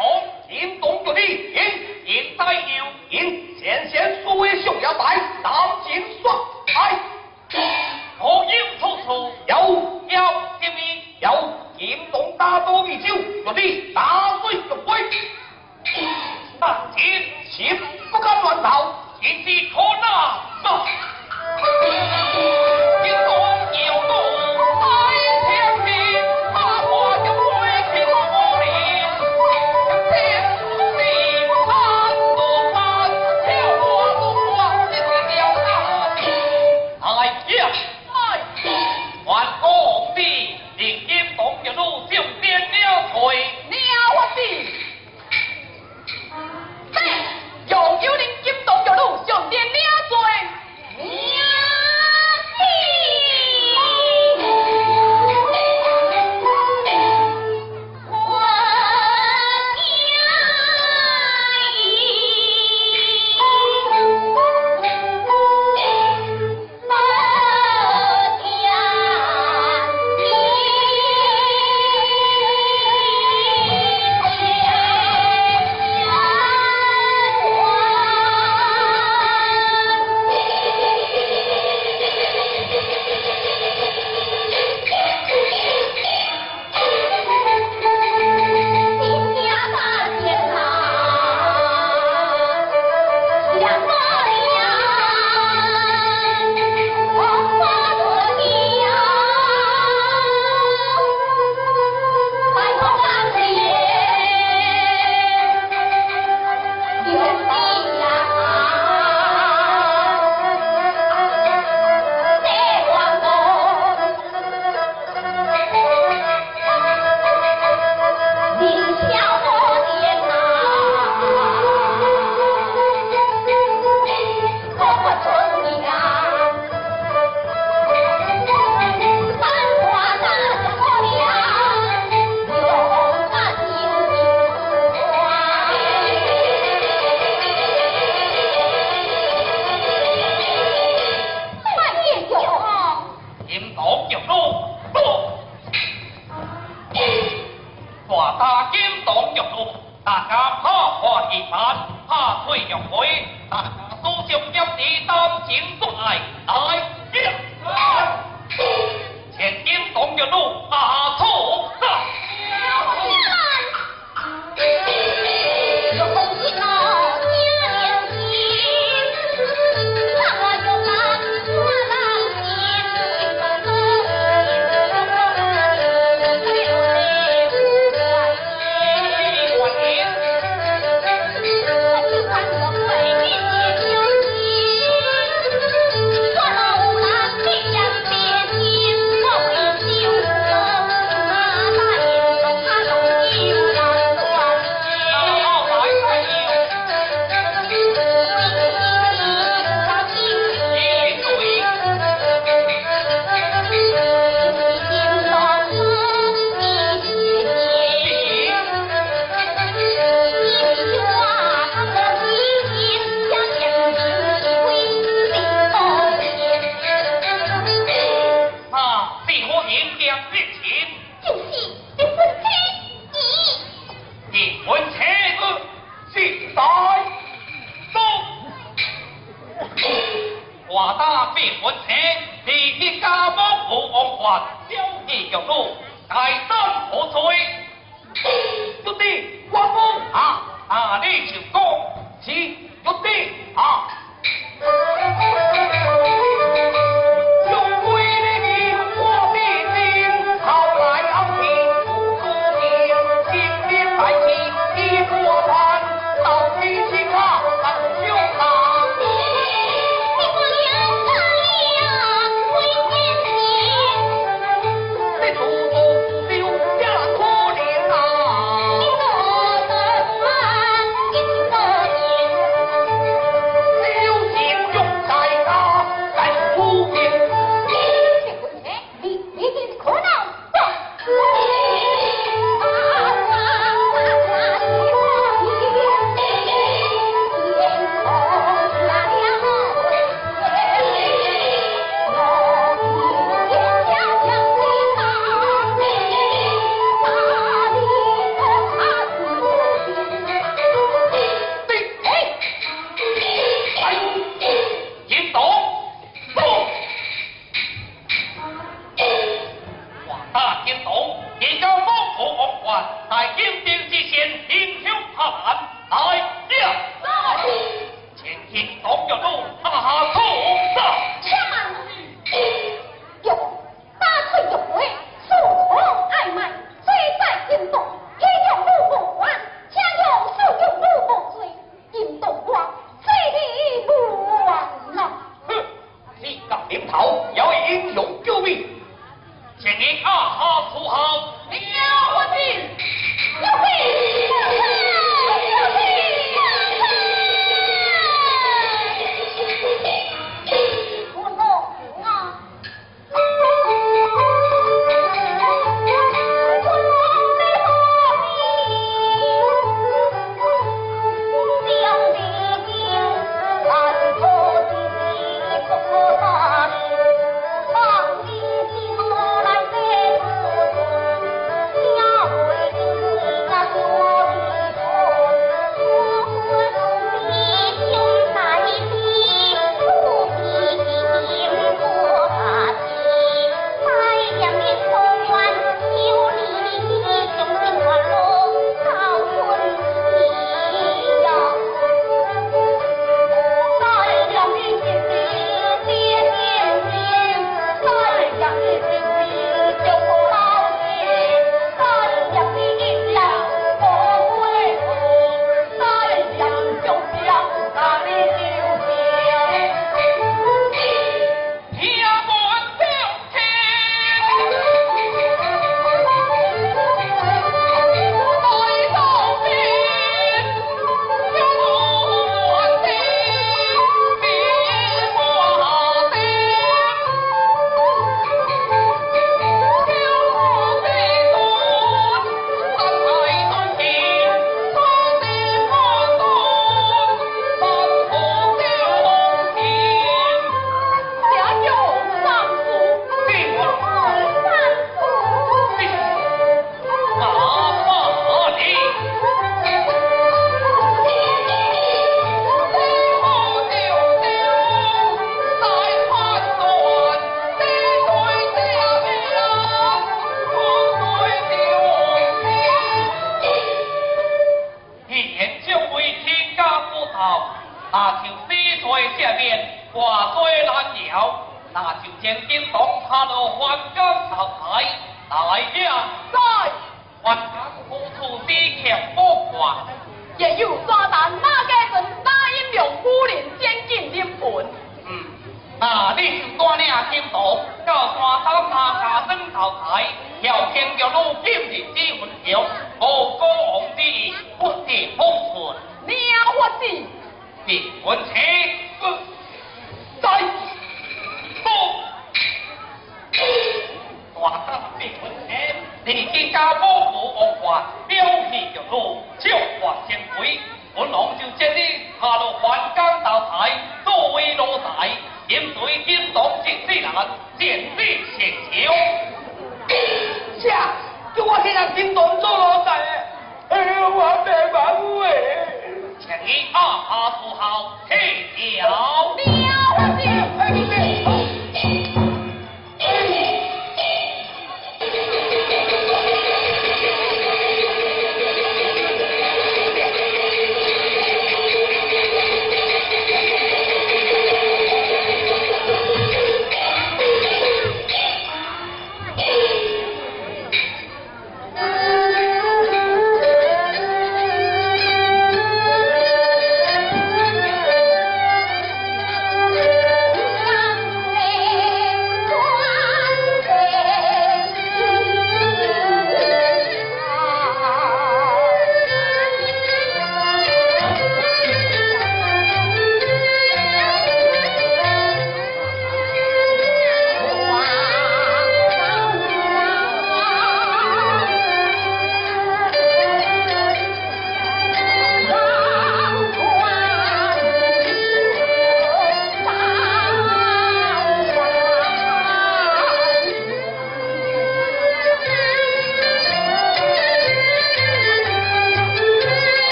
Oh.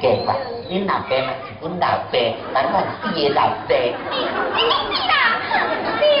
Kẹt à, 老爸嘛是本老爸，但 về mà 你你你 đạp về, đằng nào cũng phải về